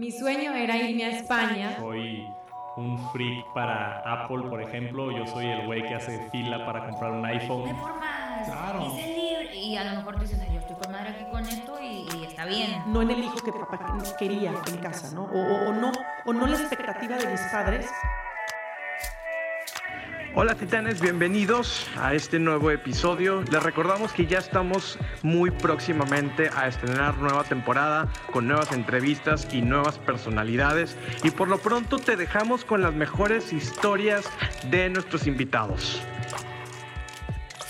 Mi sueño era irme a España. Soy un freak para Apple, por ejemplo. Yo soy el güey que hace fila para comprar un iPhone. De por más. Claro. Es el libre. Y a lo mejor tú dices, "Ay, yo estoy con madre aquí con esto y, y está bien. no en el hijo que papá quería en casa, ¿no? O, o- o no, o no la expectativa de mis padres. Hola titanes, bienvenidos a este nuevo episodio. Les recordamos que ya estamos muy próximamente a estrenar nueva temporada con nuevas entrevistas y nuevas personalidades y por lo pronto te dejamos con las mejores historias de nuestros invitados.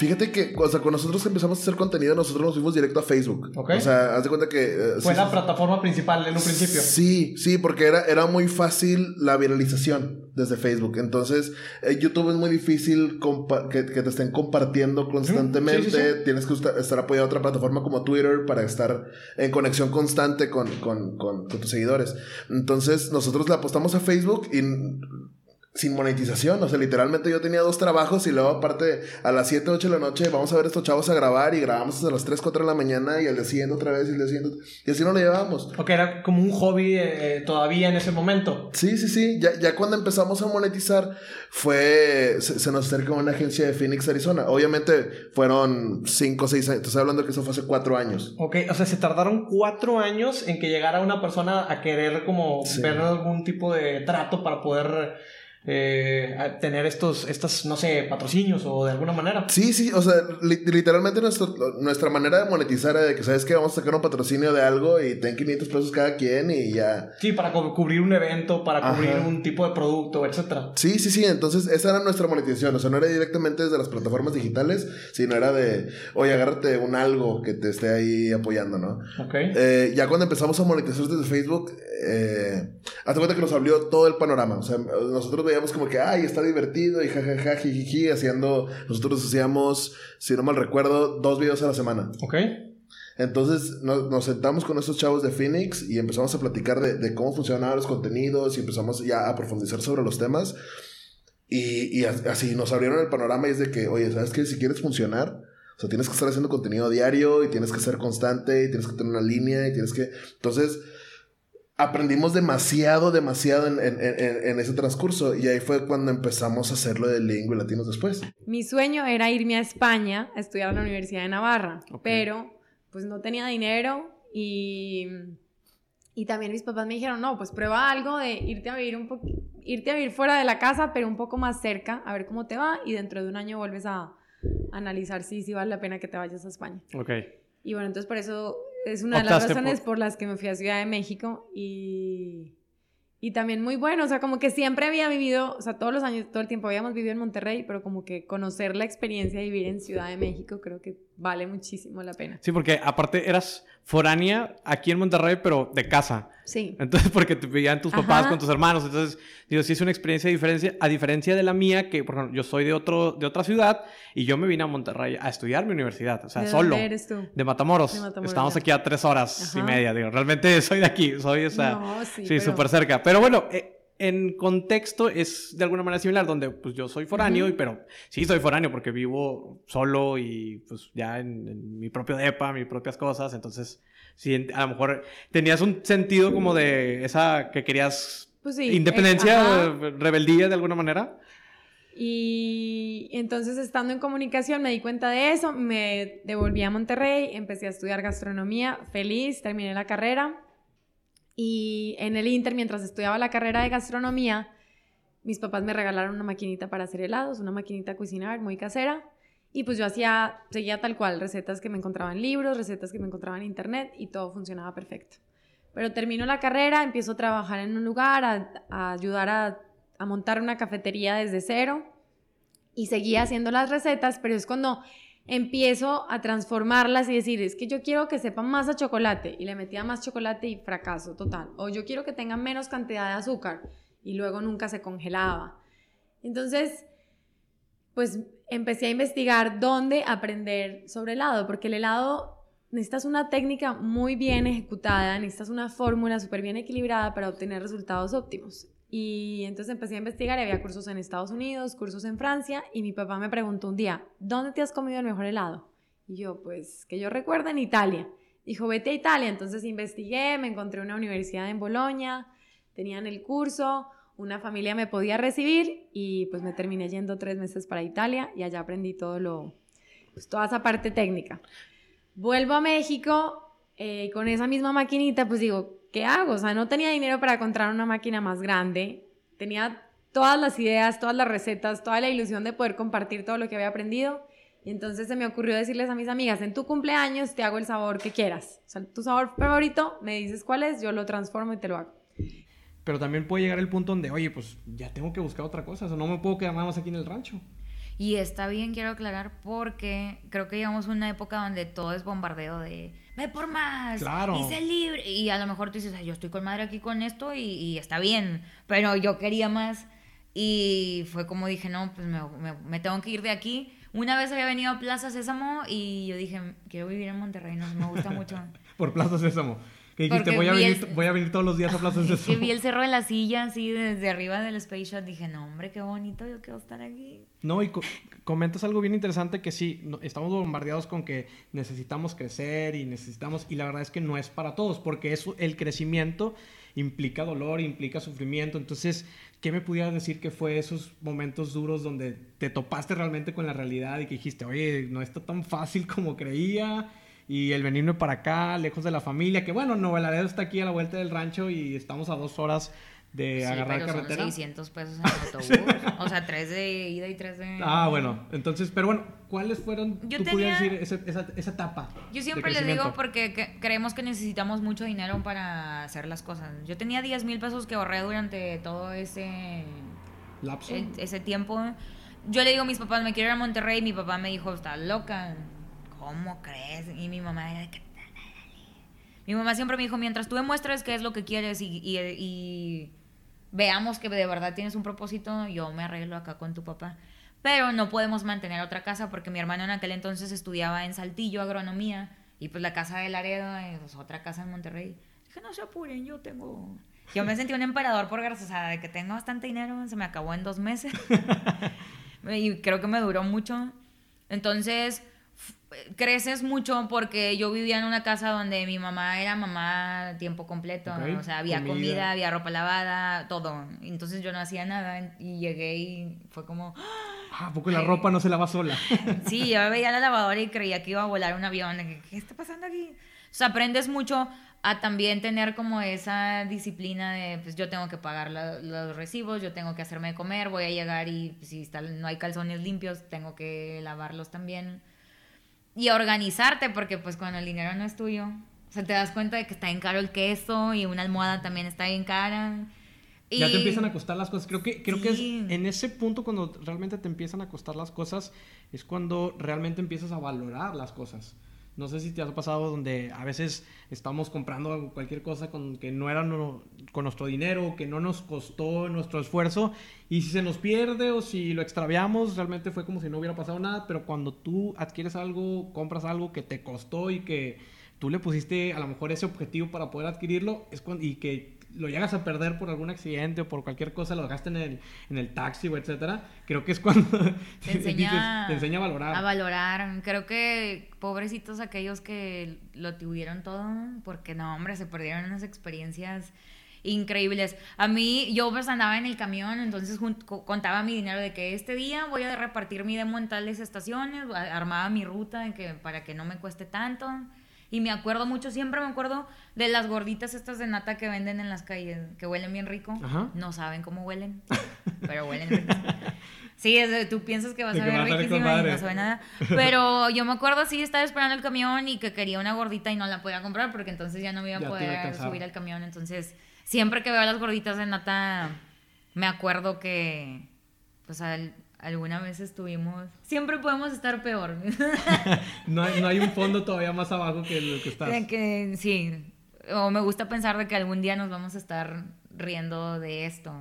Fíjate que, o sea, cuando nosotros empezamos a hacer contenido, nosotros nos fuimos directo a Facebook. Ok. O sea, haz de cuenta que. eh, Fue sí, la sí, plataforma principal en un principio. Sí, sí, porque era, era muy fácil la viralización desde Facebook. Entonces, eh, YouTube es muy difícil que, que te estén compartiendo constantemente. sí, sí. Tienes que estar, estar apoyado a otra plataforma como Twitter para estar en conexión constante con, con, con, con tus seguidores. Entonces, nosotros le apostamos a Facebook y sin monetización. O sea, literalmente yo tenía dos trabajos y luego aparte a las 7, 8 de la noche vamos a ver estos chavos a grabar y grabamos hasta las 3, 4 de la mañana y al día siguiente otra vez y al día siguiente. Y así no lo llevábamos. Ok, era como un hobby eh, todavía en ese momento. Sí, sí, sí. Ya, ya cuando empezamos a monetizar fue... Se, se nos acercó una agencia de Phoenix, Arizona. Obviamente fueron 5 o 6 años. Te estoy hablando que eso fue hace 4 años. Ok, o sea, se tardaron cuatro años en que llegara una persona a querer como Sí. ver algún tipo de trato para poder eh, tener estos, estas, no sé, patrocinios o de alguna manera. Sí, sí, o sea, li- literalmente nuestro- nuestra manera de monetizar era de que, ¿sabes qué? Vamos a sacar un patrocinio de algo y ten 500 pesos cada quien y ya. Sí, para cu- cubrir un evento, para Ajá. cubrir un tipo de producto, etcétera. Sí, sí, sí, entonces esa era nuestra monetización, o sea, no era directamente desde las plataformas digitales, sino era de, oye, agárrate un algo que te esté ahí apoyando, ¿no? Ok. Eh, ya cuando empezamos a monetizar desde Facebook, eh, hazte cuenta que nos abrió todo el panorama. O sea, nosotros veíamos como que, ay, está divertido y jajaja, jijiji, haciendo, nosotros hacíamos, si no mal recuerdo, dos videos a la semana. Ok. Entonces no- nos sentamos con estos chavos de Phoenix y empezamos a platicar de, de cómo funcionaban los contenidos y empezamos ya a profundizar sobre los temas. Y, y as- así nos abrieron el panorama y es de que, oye, ¿sabes qué? Si quieres funcionar, o sea, tienes que estar haciendo contenido diario y tienes que ser constante y tienes que tener una línea y tienes que... Entonces, aprendimos demasiado, demasiado en, en- en- en ese transcurso y ahí fue cuando empezamos a hacerlo de lengua y latinos después. Mi sueño era irme a España a estudiar a la Universidad de Navarra, pero pues no tenía dinero y, y también mis papás me dijeron, no, pues prueba algo de irte a vivir un poco, irte a vivir fuera de la casa, pero un poco más cerca, a ver cómo te va y dentro de un año vuelves a analizar si, si vale la pena que te vayas a España. Ok. Y bueno, entonces por eso es una de las razones por- por... las que me fui a Ciudad de México y, y también muy bueno, o sea, como que siempre había vivido, o sea, todos los años, todo el tiempo habíamos vivido en Monterrey, pero como que conocer la experiencia de vivir en Ciudad de México creo que vale muchísimo la pena. Sí, porque aparte eras foránea aquí en Monterrey, pero de casa. Sí. Entonces, porque te veían tus papás Ajá. con tus hermanos. Entonces, digo, sí es una experiencia diferencia, a diferencia de la mía, que por ejemplo, yo soy de, otro, de otra ciudad y yo me vine a Monterrey a estudiar mi universidad. O sea, ¿De solo. dónde eres tú? De Matamoros. De Matamoros, Estamos ya. aquí a tres horas y Ajá. media. Digo, realmente soy de aquí. Soy, o sea, No, sí, sí, pero- súper cerca. Pero bueno, eh, en contexto es de alguna manera similar, donde pues yo soy foráneo, y, pero sí soy foráneo porque vivo solo y pues ya en, en mi propio depa, mis propias cosas. Entonces, sí, a lo mejor tenías un sentido como de esa que querías Pues sí. independencia, eh, eh, rebeldía de alguna manera. Y entonces estando en comunicación me di cuenta de eso, me devolví a Monterrey, empecé a estudiar gastronomía, feliz, terminé la carrera y en el Inter, mientras estudiaba la carrera de gastronomía, mis papás me regalaron una maquinita para hacer helados, una maquinita a cocinar muy casera y pues yo hacía, seguía tal cual, recetas que me encontraba en libros, recetas que me encontraba en internet y todo funcionaba perfecto. Pero termino la carrera, empiezo a trabajar en un lugar, a, a ayudar a, a montar una cafetería desde cero y seguía haciendo las recetas, pero es cuando empiezo a transformarlas y decir, es que yo quiero que sepan más a chocolate y le metía más chocolate y fracaso total. O yo quiero que tengan menos cantidad de azúcar y luego nunca se congelaba. Entonces, pues empecé a investigar dónde aprender sobre helado, porque el helado necesitas una técnica muy bien ejecutada, necesitas una fórmula súper bien equilibrada para obtener resultados óptimos. Y entonces empecé a investigar y había cursos en Estados Unidos, cursos en Francia, y mi papá me preguntó un día, ¿dónde te has comido el mejor helado? Y yo, pues, que yo recuerdo en Italia. dijo, vete a Italia. Entonces investigué, me encontré una universidad en Bolonia, tenían el curso, una familia me podía recibir y pues me terminé yendo tres meses para Italia y allá aprendí todo lo, pues, toda esa parte técnica. Vuelvo a México eh, con esa misma maquinita, pues digo, ¿qué hago? O sea, no tenía dinero para comprar una máquina más grande, tenía todas las ideas, todas las recetas, toda la ilusión de poder compartir todo lo que había aprendido. Y entonces se me ocurrió decirles a mis amigas, en tu cumpleaños te hago el sabor que quieras. O sea, tu sabor favorito, me dices cuál es, yo lo transformo y te lo hago. Pero también puede llegar el punto donde, oye, pues ya tengo que buscar otra cosa, o sea, no me puedo quedar más aquí en el rancho. Y está bien, quiero aclarar, porque creo que llegamos a una época donde todo es bombardeo de ve por más, Claro. y sé libre. Y a lo mejor tú dices, "Ay, yo estoy con madre aquí con esto y, y está bien, pero yo quería más. Y fue como dije, no, pues me, me- me tengo que ir de aquí. Una vez había venido a Plaza Sésamo y yo dije, quiero vivir en Monterrey, no, me gusta mucho. Por Plaza Sésamo. Que dijiste, voy a, venir, el- voy a venir todos los días a Plaza Es que vi el cerro de la silla así desde arriba del Space Shot. Dije, no, hombre, qué bonito, yo quiero estar aquí. No, y co- comentas algo bien interesante que sí, no- estamos bombardeados con que necesitamos crecer y necesitamos, y la verdad es que no es para todos, porque eso, el crecimiento implica dolor, implica sufrimiento. Entonces, ¿qué me pudieras decir que fue esos momentos duros donde te topaste realmente con la realidad y que dijiste, oye, no está tan fácil como creía? Y el venirme para acá, lejos de la familia, que bueno, Nuevo Laredo está aquí a la vuelta del rancho y estamos a dos horas de Sí, agarrar pero son carretera. 600 pesos en autobús. o sea, tres de ida y tres de... Ah, bueno, entonces, pero bueno, ¿cuáles fueron, Yo tú tenía- decir, ese- esa, esa etapa? Yo siempre les digo porque que- creemos que necesitamos mucho dinero para hacer las cosas. Yo tenía 10 mil pesos que ahorré durante todo ese, ¿Lapso? e- ese tiempo. Yo le digo a mis papás, me quiero ir a Monterrey. Y mi papá me dijo, estás loca. ¿Cómo crees? Y mi mamá era que... Mi mamá siempre me dijo, mientras tú demuestres qué es lo que quieres y, y- y veamos que de verdad tienes un propósito, yo me arreglo acá con tu papá. Pero no podemos mantener otra casa porque mi hermano en aquel entonces estudiaba en Saltillo agronomía y pues la casa de Laredo es otra casa en Monterrey. Dije, no se apuren, yo tengo... Yo me sentí un emperador por sea, de que tengo bastante dinero, se me acabó en dos meses. y creo que me duró mucho. Entonces, creces mucho porque yo vivía en una casa donde mi mamá era mamá tiempo completo. O sea, había comida. comida. había ropa lavada, todo. Entonces yo no hacía nada y llegué y fue como... Ah, ¿a poco la ropa no se lava sola? Sí, yo veía la lavadora y creía que iba a volar un avión. ¿Qué está pasando aquí? O sea, aprendes mucho a también tener como esa disciplina de, pues yo tengo que pagar la- los recibos, yo tengo que hacerme de comer, voy a llegar y si está- no hay calzones limpios, tengo que lavarlos también. Y a organizarte, porque pues cuando el dinero no es tuyo, o sea, te das cuenta de que está bien caro el queso y una almohada también está bien cara. Y... Ya te empiezan a costar las cosas. Creo que, creo que es en ese punto cuando realmente te empiezan a costar las cosas, es cuando realmente empiezas a valorar las cosas. No sé si te ha pasado donde a veces estamos comprando cualquier cosa con que no era con nuestro dinero, que no nos costó nuestro esfuerzo, y si se nos pierde o si lo extraviamos, realmente fue como si no hubiera pasado nada, pero cuando tú adquieres algo, compras algo que te costó y que tú le pusiste a lo mejor ese objetivo para poder adquirirlo, es cuando, y que lo llegas a perder por algún accidente o por cualquier cosa, lo dejaste en el, en el taxi o etcétera, creo que es cuando te enseña, dices, te enseña a valorar. A valorar. Creo que pobrecitos aquellos que lo tuvieron todo, porque no, hombre, se perdieron unas experiencias increíbles. A mí, yo pues andaba en el camión, entonces contaba mi dinero de que este día voy a repartir mi demo en tales estaciones, armaba mi ruta de que, para que no me cueste tanto. Y me acuerdo mucho, siempre me acuerdo de las gorditas estas de nata que venden en las calles, que huelen bien rico. Ajá. No saben cómo huelen, pero huelen rico. Sí, es tú piensas que vas De a ver riquísima y no sabe nada. Pero yo me acuerdo así, estaba esperando el camión y que quería una gordita y no la podía comprar porque entonces ya no me iba a Ya poder subir al camión. Entonces, siempre que veo las gorditas de nata, me acuerdo que, pues, al- alguna vez estuvimos... Siempre podemos estar peor. No hay, no hay un fondo todavía más abajo que lo que estás. De que, sí. O me gusta pensar de que algún día nos vamos a estar riendo de esto.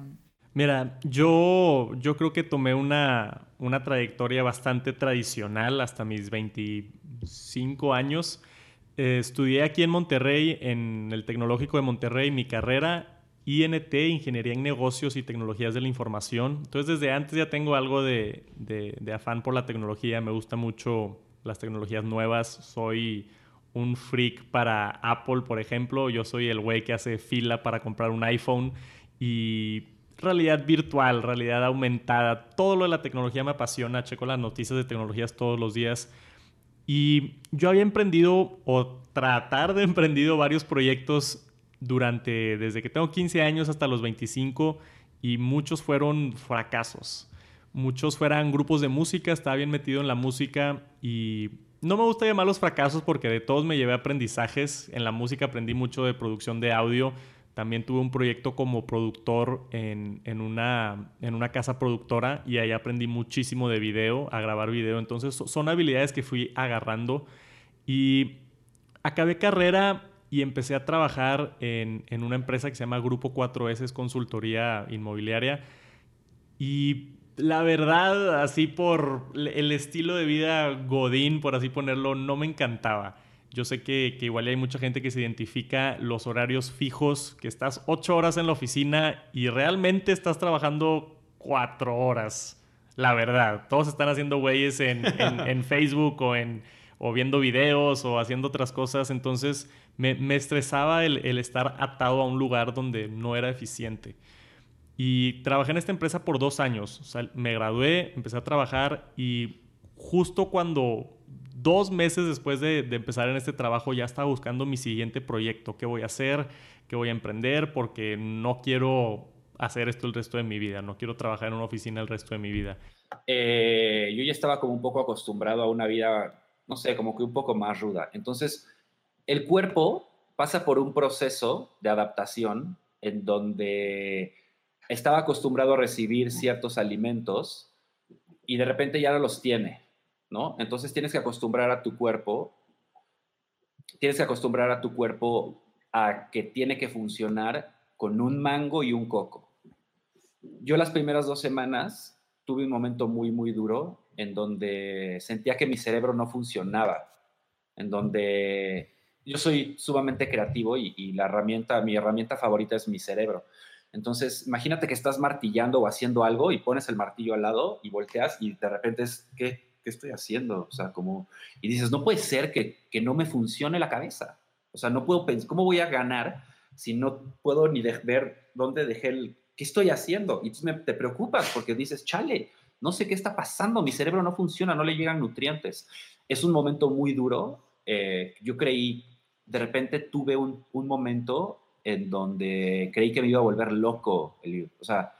Mira, yo, yo creo que tomé una, una trayectoria bastante tradicional hasta mis 25 años. Eh, estudié aquí en Monterrey, en el Tecnológico de Monterrey, mi carrera INT, Ingeniería en Negocios y Tecnologías de la Información. Entonces, desde antes ya tengo algo de, afán por la tecnología. Me gusta mucho las tecnologías nuevas. Soy un freak para Apple, por ejemplo. Yo soy el güey que hace fila para comprar un iPhone y realidad virtual, realidad aumentada, todo lo de la tecnología me apasiona. Checo las noticias de tecnologías todos los días. Y yo había emprendido o tratar de emprendido varios proyectos durante, desde que tengo 15 años hasta los 25 y muchos fueron fracasos. Muchos fueran grupos de música, estaba bien metido en la música y no me gusta llamarlos fracasos porque de todos me llevé aprendizajes. En la música aprendí mucho de producción de audio. También tuve un proyecto como productor en, una, en una casa productora y ahí aprendí muchísimo de video, a grabar video. Entonces son habilidades que fui agarrando y acabé carrera y empecé a trabajar en, en una empresa que se llama Grupo 4S, consultoría inmobiliaria. Y la verdad, así por el estilo de vida Godín, por así ponerlo, no me encantaba. Yo sé que, que, igual hay mucha gente que se identifica los horarios fijos, que estás ocho horas en la oficina y realmente estás trabajando cuatro horas. La verdad, todos están haciendo güeyes en, en, Facebook o, en, o viendo videos o haciendo otras cosas. Entonces me, me estresaba el, el estar atado a un lugar donde no era eficiente. Y trabajé en esta empresa por dos años. O sea, me gradué, empecé a trabajar y justo cuando dos meses después de, empezar en este trabajo ya estaba buscando mi siguiente proyecto. ¿Qué voy a hacer? ¿Qué voy a emprender? Porque no quiero hacer esto el resto de mi vida. No quiero trabajar en una oficina el resto de mi vida. Eh, yo ya estaba como un poco acostumbrado a una vida, no sé, como que un poco más ruda. Entonces, el cuerpo pasa por un proceso de adaptación en donde estaba acostumbrado a recibir ciertos alimentos y de repente ya no los tiene, ¿no? Entonces tienes que acostumbrar a tu cuerpo, tienes que acostumbrar a tu cuerpo a que tiene que funcionar con un mango y un coco. Yo las primeras dos semanas tuve un momento muy, muy duro en donde sentía que mi cerebro no funcionaba, en donde yo soy sumamente creativo y, y la herramienta, mi herramienta favorita es mi cerebro. Entonces, imagínate que estás martillando o haciendo algo y pones el martillo al lado y volteas y de repente es, ¿qué, qué estoy haciendo? O sea, como, y dices, no puede ser que, que no me funcione la cabeza. O sea, no puedo pensar, ¿cómo voy a ganar si no puedo ni ver dónde dejé el, qué estoy haciendo? Y entonces te preocupas porque dices, chale, no sé qué está pasando, mi cerebro no funciona, no le llegan nutrientes. Es un momento muy duro. Eh, yo creí, de repente tuve un, un momento en donde creí que me iba a volver loco. O sea,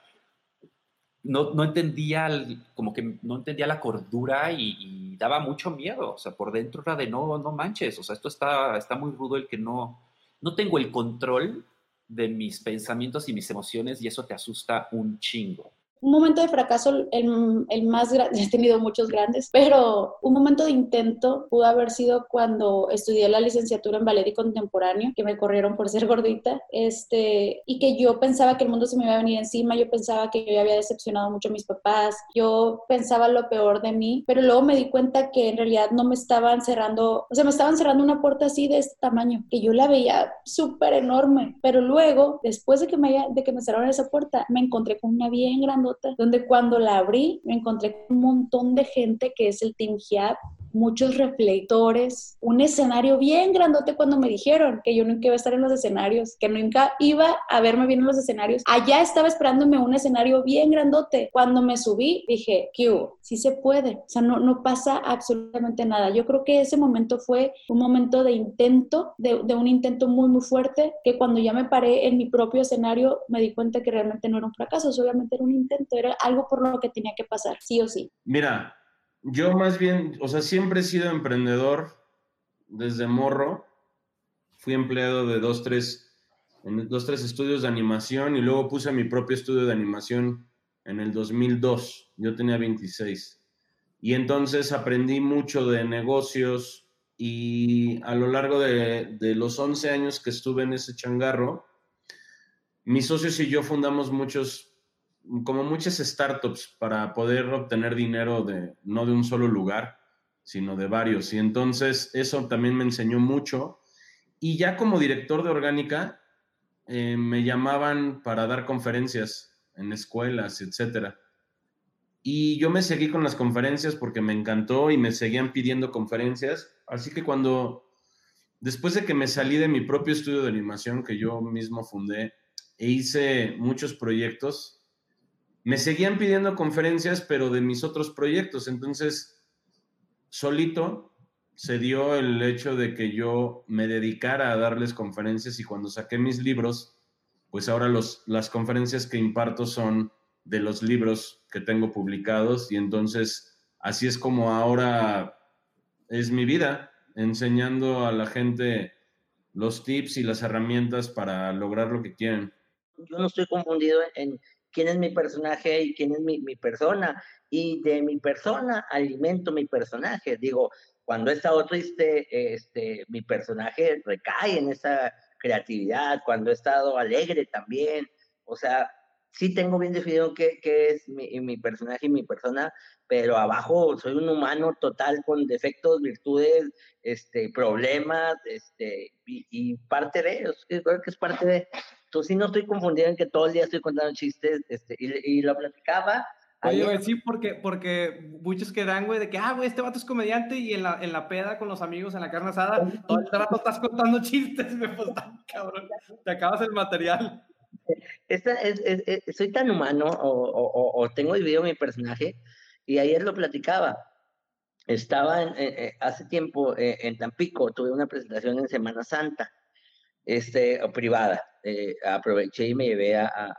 no, no entendía, como que no entendía la cordura y, daba mucho miedo. O sea, por dentro era de no, no manches. O sea, esto está, está muy rudo el que no, no tengo el control de mis pensamientos y mis emociones y eso te asusta un chingo un momento de fracaso, el, el más grande, he tenido muchos grandes, pero un momento de intento pudo haber sido cuando estudié la licenciatura en ballet y contemporáneo, que me corrieron por ser gordita, este, y que yo pensaba que el mundo se me iba a venir encima, yo pensaba que yo había decepcionado mucho a mis papás, yo pensaba lo peor de mí, pero luego me di cuenta que en realidad no me estaban cerrando, o sea, me estaban cerrando una puerta así de este tamaño, que yo la veía súper enorme, pero luego, después de que me, de que me cerraron esa puerta, me encontré con una bien grande donde cuando la abrí me encontré con un montón de gente que es el Team HIAP, muchos reflectores, un escenario bien grandote cuando me dijeron que yo nunca iba a estar en los escenarios, que nunca iba a verme bien en los escenarios. Allá estaba esperándome un escenario bien grandote. Cuando me subí, dije, ¿qué Sí se puede. O sea, no, pasa absolutamente nada. Yo creo que ese momento fue un momento de intento, de, de un intento muy, muy fuerte, que cuando ya me paré en mi propio escenario, me di cuenta que realmente no era un fracaso, obviamente era un intento, era algo por lo que tenía que pasar, sí o sí. Mira, yo más bien, o sea, siempre he sido emprendedor desde morro. Fui empleado de dos, tres, en dos, tres estudios de animación y luego puse mi propio estudio de animación en el 2002. Yo tenía 26. Y entonces aprendí mucho de negocios y a lo largo de, de los 11 años que estuve en ese changarro, mis socios y yo fundamos muchos como muchas startups para poder obtener dinero de no de un solo lugar, sino de varios. Y entonces eso también me enseñó mucho. Y ya como director de orgánica, eh, me llamaban para dar conferencias en escuelas, etc. Y yo me seguí con las conferencias porque me encantó y me seguían pidiendo conferencias. Así que cuando después de que me salí de mi propio estudio de animación que yo mismo fundé e hice muchos proyectos, me seguían pidiendo conferencias, pero de mis otros proyectos. Entonces, solito se dio el hecho de que yo me dedicara a darles conferencias y cuando saqué mis libros, pues ahora los, las conferencias que imparto son de los libros que tengo publicados y entonces así es como ahora es mi vida, enseñando a la gente los tips y las herramientas para lograr lo que quieren. Yo no estoy confundido en quién es mi personaje y quién es mi, persona. Y de mi persona alimento mi personaje. Digo, cuando he estado triste, este, mi personaje recae en esa creatividad. Cuando he estado alegre también. O sea, sí tengo bien definido qué, qué es mi, mi, personaje y mi persona, pero abajo soy un humano total con defectos, virtudes, este, problemas, este, y, y parte de, creo que es parte de, entonces sí no estoy confundido en que todo el día estoy contando chistes, este, y, y lo platicaba. Oye, güey, sí, porque, porque muchos quedan, güey, de que, ah, güey, este vato es comediante y en la, en la peda con los amigos en la carne asada, todo el rato estás contando chistes, me pues, cabrón, te acabas el material. Esta es, es, es, soy tan humano o, o, o, tengo dividido mi personaje y ayer lo platicaba. Estaba en, eh, hace tiempo eh, en Tampico, tuve una presentación en Semana Santa, este, privada. Eh, aproveché y me llevé a,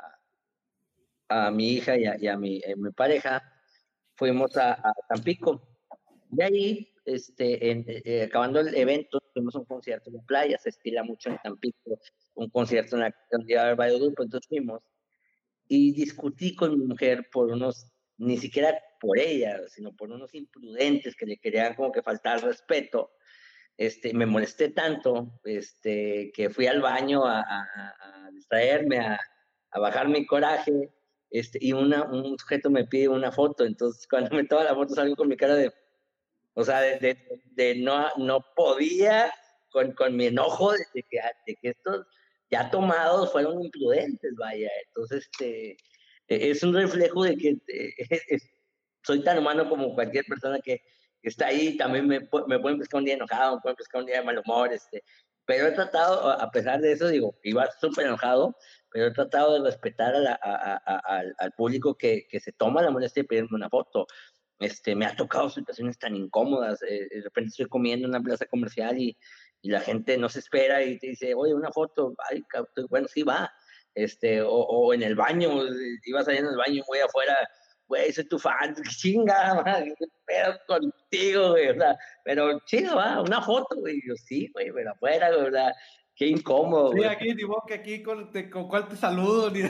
a, mi hija y a, mi, eh, mi, pareja. Fuimos a, Tampico. De ahí, este, en, eh, acabando el evento, tuvimos un concierto en playa, se estila mucho en Tampico, un concierto en la comunidad del Valle Grupo, entonces fuimos. Y discutí con mi mujer por unos, ni siquiera por ella, sino por unos imprudentes que le querían como que faltar respeto este, me molesté tanto este, que fui al baño a, a, a distraerme, a, a, bajar mi coraje, este, y una, un sujeto me pide una foto, entonces cuando me toma la foto salgo con mi cara de, o sea, de, de, de no, no podía, con, con mi enojo de que, de que estos ya tomados fueron imprudentes, vaya, entonces este, es un reflejo de que es, es, soy tan humano como cualquier persona que está ahí, también me, me pueden pescar un día enojado, me pueden pescar un día de mal humor, este, pero he tratado, a pesar de eso, digo, iba súper enojado, pero he tratado de respetar a la, a, a, al, al, público que, que, se toma la molestia de pedirme una foto. Este, me ha tocado situaciones tan incómodas, eh, de repente estoy comiendo en una plaza comercial y, y, la gente no se espera y te dice, oye, una foto, Ay, bueno, sí va, este, o, en el baño, ibas allá en el baño muy afuera, güey, soy tu fan, chinga, qué pedo contigo, güey, o sea, pero chido, va, una foto, güey, yo sí, güey, pero afuera, güey, ¿verdad? Qué incómodo, Sí, güey. aquí, digo que aquí con, te, con cuál te saludo, ni...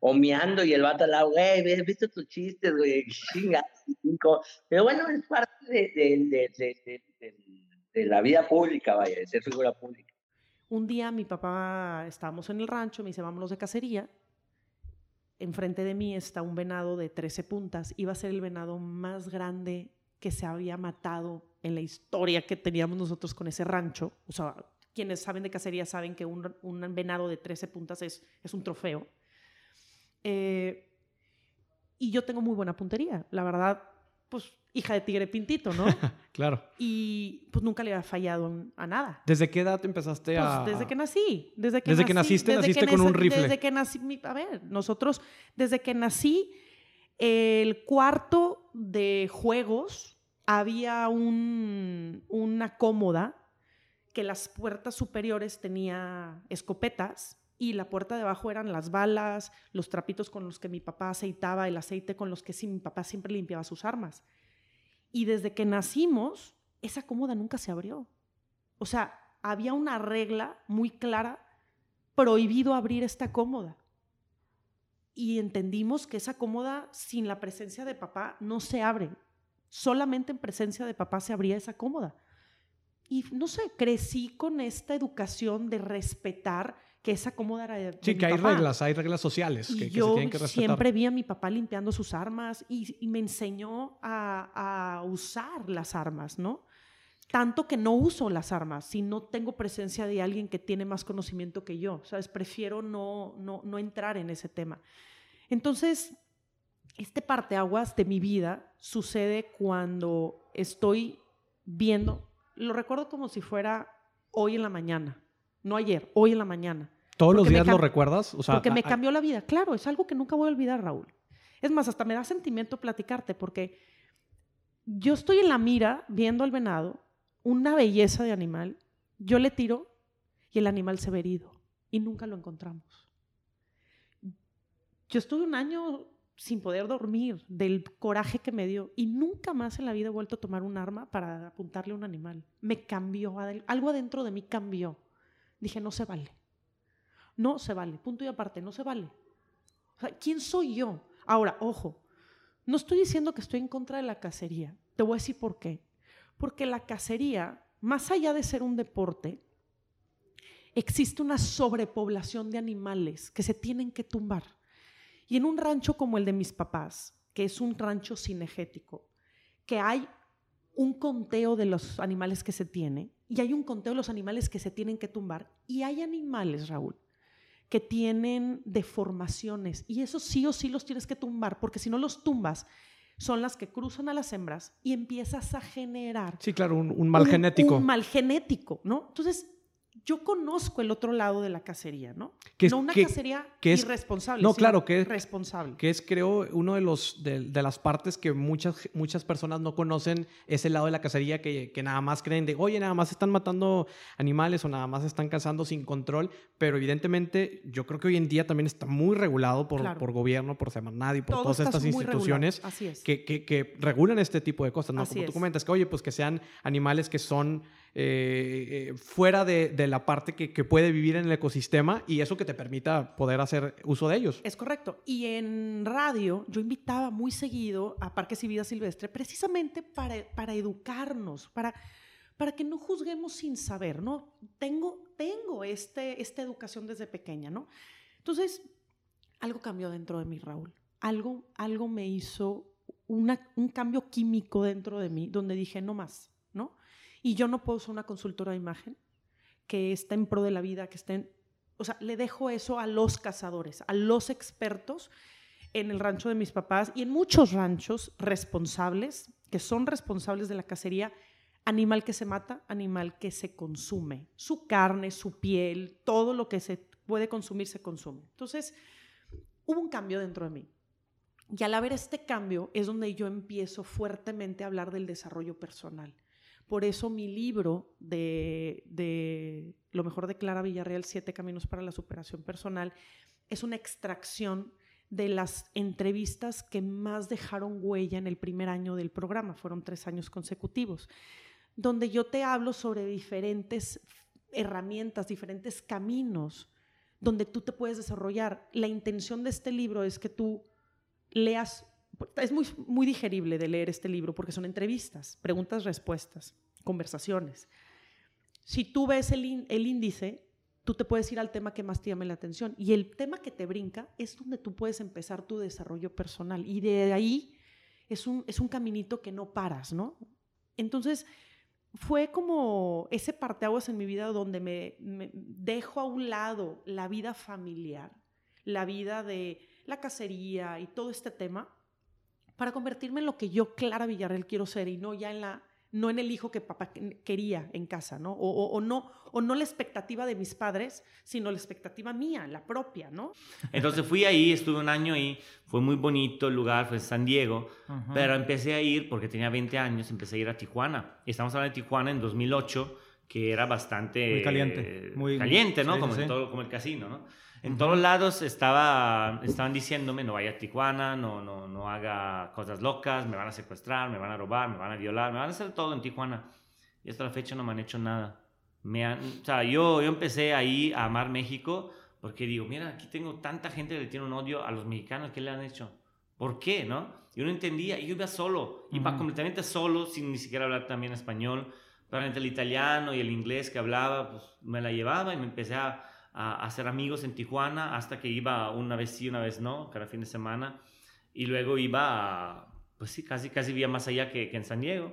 o meando y el vato al lado, güey, ¿has visto tus chistes, güey? Chinga, pero bueno, es parte de, de, de, de, la vida pública, vaya, de ser figura pública. Un día mi papá, estábamos en el rancho, me dice, vámonos de cacería, enfrente de mí está un venado de 13 puntas. Iba a ser el venado más grande que se había matado en la historia que teníamos nosotros con ese rancho. O sea, quienes saben de cacería saben que un, un venado de 13 puntas es, es un trofeo. Eh, y yo tengo muy buena puntería. La verdad, pues hija de tigre pintito, ¿no? claro. Y pues nunca le había fallado a nada. ¿Desde qué edad empezaste pues, a...? Desde que nací. Desde que, desde nací, que naciste, desde naciste que con un rifle. Desde que nací, a ver, nosotros, desde que nací, el cuarto de juegos había un, una cómoda que las puertas superiores tenía escopetas y la puerta de abajo eran las balas, los trapitos con los que mi papá aceitaba, el aceite con los que sí, mi papá siempre limpiaba sus armas. Y desde que nacimos, esa cómoda nunca se abrió. O sea, había una regla muy clara, prohibido abrir esta cómoda. Y entendimos que esa cómoda, sin la presencia de papá, no se abre. Solamente en presencia de papá se abría esa cómoda. Y no sé, crecí con esta educación de respetar que esa cómoda era de, Sí, que hay reglas, hay reglas sociales Y que, que yo se tienen que respetar. siempre vi a mi papá limpiando sus armas y, y me enseñó a, a, usar las armas, ¿no? Tanto que no uso las armas si no tengo presencia de alguien que tiene más conocimiento que yo, ¿sabes? Prefiero no, no, no entrar en ese tema. Entonces, este parteaguas de mi vida sucede cuando estoy viendo lo recuerdo como si fuera hoy en la mañana. No ayer, hoy en la mañana. ¿Todos los Porque días lo recuerdas? O sea, porque me cambió la vida. Claro, es algo que nunca voy a olvidar, Raúl. Es más, hasta me da sentimiento platicarte porque yo estoy en la mira viendo al venado, una belleza de animal, yo le tiro y el animal se ve herido y nunca lo encontramos. Yo estuve un año sin poder dormir del coraje que me dio y nunca más en la vida he vuelto a tomar un arma para apuntarle a un animal. Me cambió, algo adentro de mí cambió. Dije, no se vale. No se vale, punto y aparte, no se vale. O sea, ¿quién soy yo? Ahora, ojo, no estoy diciendo que estoy en contra de la cacería. Te voy a decir por qué. Porque la cacería, más allá de ser un deporte, existe una sobrepoblación de animales que se tienen que tumbar. Y en un rancho como el de mis papás, que es un rancho cinegético, que hay un conteo de los animales que se tiene y hay un conteo de los animales que se tienen que tumbar y hay animales, Raúl, que tienen deformaciones y esos sí o sí los tienes que tumbar porque si no los tumbas son las que cruzan a las hembras y empiezas a generar Sí, claro, un, un mal genético. un mal genético, ¿no? Entonces, yo conozco el otro lado de la cacería, ¿no? Que es- no una que- cacería que es- irresponsable. no, claro, que es- responsable. que es creo uno de los de, de las partes que muchas muchas personas no conocen ese lado de la cacería que, que nada más creen de oye nada más están matando animales o nada más están cazando sin control pero evidentemente yo creo que hoy en día también está muy regulado por, Claro. por gobierno por Semarnat y por Todo todas estas instituciones así es. que, que, regulan este tipo de cosas no Así como tú comentas que oye pues que sean animales que son eh, fuera de, la parte que, que puede vivir en el ecosistema y eso que te permita poder hacer uso de ellos Es correcto. Y en radio yo invitaba muy seguido a Parques y Vida Silvestre precisamente para, para educarnos, para, para que no juzguemos sin saber, ¿no? Tengo, tengo este, esta educación desde pequeña, ¿no? Entonces, algo cambió dentro de mí, Raúl. Algo, algo me hizo una- un cambio químico dentro de mí donde dije, no más. Y yo no puedo ser una consultora de imagen que está en pro de la vida, que esté en, o sea, le dejo eso a los cazadores, a los expertos en el rancho de mis papás y en muchos ranchos responsables, que son responsables de la cacería, animal que se mata, animal que se consume, su carne, su piel, todo lo que se puede consumir se consume. Entonces, hubo un cambio dentro de mí. Y al haber este cambio es donde yo empiezo fuertemente a hablar del desarrollo personal. Por eso mi libro de, Lo mejor de Clara Villarreal, Siete Caminos para la Superación Personal, es una extracción de las entrevistas que más dejaron huella en el primer año del programa, fueron tres años consecutivos, donde yo te hablo sobre diferentes herramientas, diferentes caminos donde tú te puedes desarrollar. La intención de este libro es que tú leas, es muy, muy digerible de leer este libro porque son entrevistas, preguntas, respuestas, conversaciones. Si tú ves el, el índice, tú te puedes ir al tema que más te llame la atención. Y el tema que te brinca es donde tú puedes empezar tu desarrollo personal. Y de ahí es un, es un caminito que no paras, ¿no? Entonces, fue como ese parteaguas en mi vida donde me dejo a un lado la vida familiar, la vida de la cacería y todo este tema, para convertirme en lo que yo, Clara Villarreal, quiero ser y no ya en la no en el hijo que papá que- quería en casa, ¿no? O, o- o no o no la expectativa de mis padres, sino la expectativa mía, la propia, ¿no? Entonces fui ahí, estuve un año ahí, fue muy bonito el lugar, fue en San Diego, pero empecé a ir, porque tenía 20 años, empecé a ir a Tijuana. Y estamos hablando de Tijuana en 2008, que era bastante... Muy caliente, eh, muy- caliente, ¿no? sí, como, sí, en sí. todo, como el casino, ¿no? En todos lados estaba, estaban diciéndome, no vaya a Tijuana, no, no, no haga cosas locas, me van a secuestrar, me van a robar, me van a violar, me van a hacer todo en Tijuana. Y hasta la fecha no me han hecho nada. Me han, o sea, yo, yo empecé ahí a amar México porque digo, mira, aquí tengo tanta gente que le tiene un odio a los mexicanos, ¿qué le han hecho? ¿Por qué, no? Yo no entendía, yo iba solo, iba completamente solo, sin ni siquiera hablar también español. Realmente el italiano y el inglés que hablaba, pues me la llevaba y me empecé a, a hacer amigos en Tijuana hasta que iba una vez sí, una vez no, cada fin de semana. Y luego iba, a, pues sí, casi, casi vivía más allá que, que en San Diego.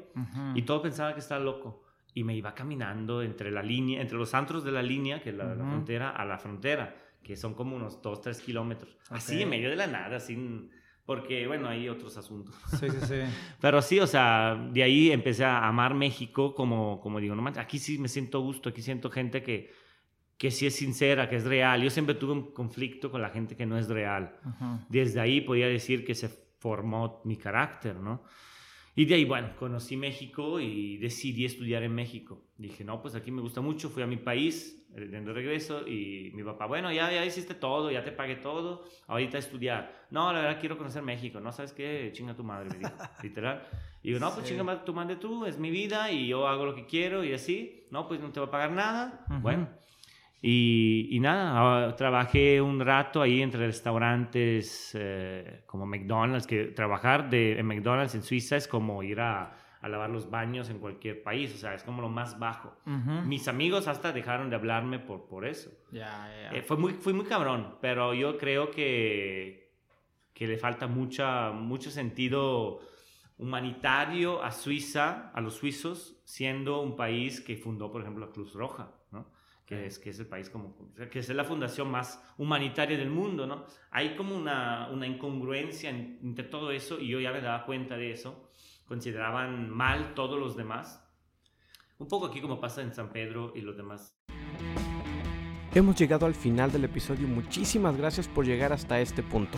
Y todo pensaba que estaba loco. Y me iba caminando entre la línea, entre los antros de la línea, que es la, la Ujú. frontera, a la frontera, que son como unos 2, 3 kilómetros. Así, en medio de la nada, sin Porque, bueno, hay otros asuntos. Sí, sí, sí. Pero sí, o sea, de ahí empecé a amar México como, como digo, no manches, aquí sí me siento gusto, aquí siento gente que, que sí es sincera, que es real. Yo siempre tuve un conflicto con la gente que no es real. Ajá. Desde ahí podía decir que se formó mi carácter, ¿no? Y de ahí, bueno, conocí México y decidí estudiar en México. Dije, no, pues aquí me gusta mucho. Fui a mi país eh, de regreso y mi papá, bueno, ya, ya hiciste todo, ya te pagué todo, ahorita a estudiar. No, la verdad quiero conocer México. No, ¿sabes qué? Chinga tu madre, me dijo, literal. Y digo, no, pues Sí. chinga tu madre tú, es mi vida y yo hago lo que quiero y así. No, pues no te voy a pagar nada. Ujú. Bueno. Y, y nada, trabajé un rato ahí entre restaurantes eh, como McDonald's, que trabajar de, en McDonald's en Suiza es como ir a, a lavar los baños en cualquier país, o sea, es como lo más bajo. Ujú. Mis amigos hasta dejaron de hablarme por, por eso. Ya, ya. Eh, fue, muy, fue muy cabrón, pero yo creo que, que le falta mucha, mucho sentido humanitario a Suiza, a los suizos, siendo un país que fundó, por ejemplo, la Cruz Roja. Que, es, que es el país como, que es la fundación más humanitaria del mundo, ¿no? Hay como una, una incongruencia en- entre todo eso y yo ya me daba cuenta de eso. Consideraban mal todos los demás. Un poco aquí como pasa en San Pedro y los demás Hemos llegado al final del episodio. Muchísimas gracias por llegar hasta este punto.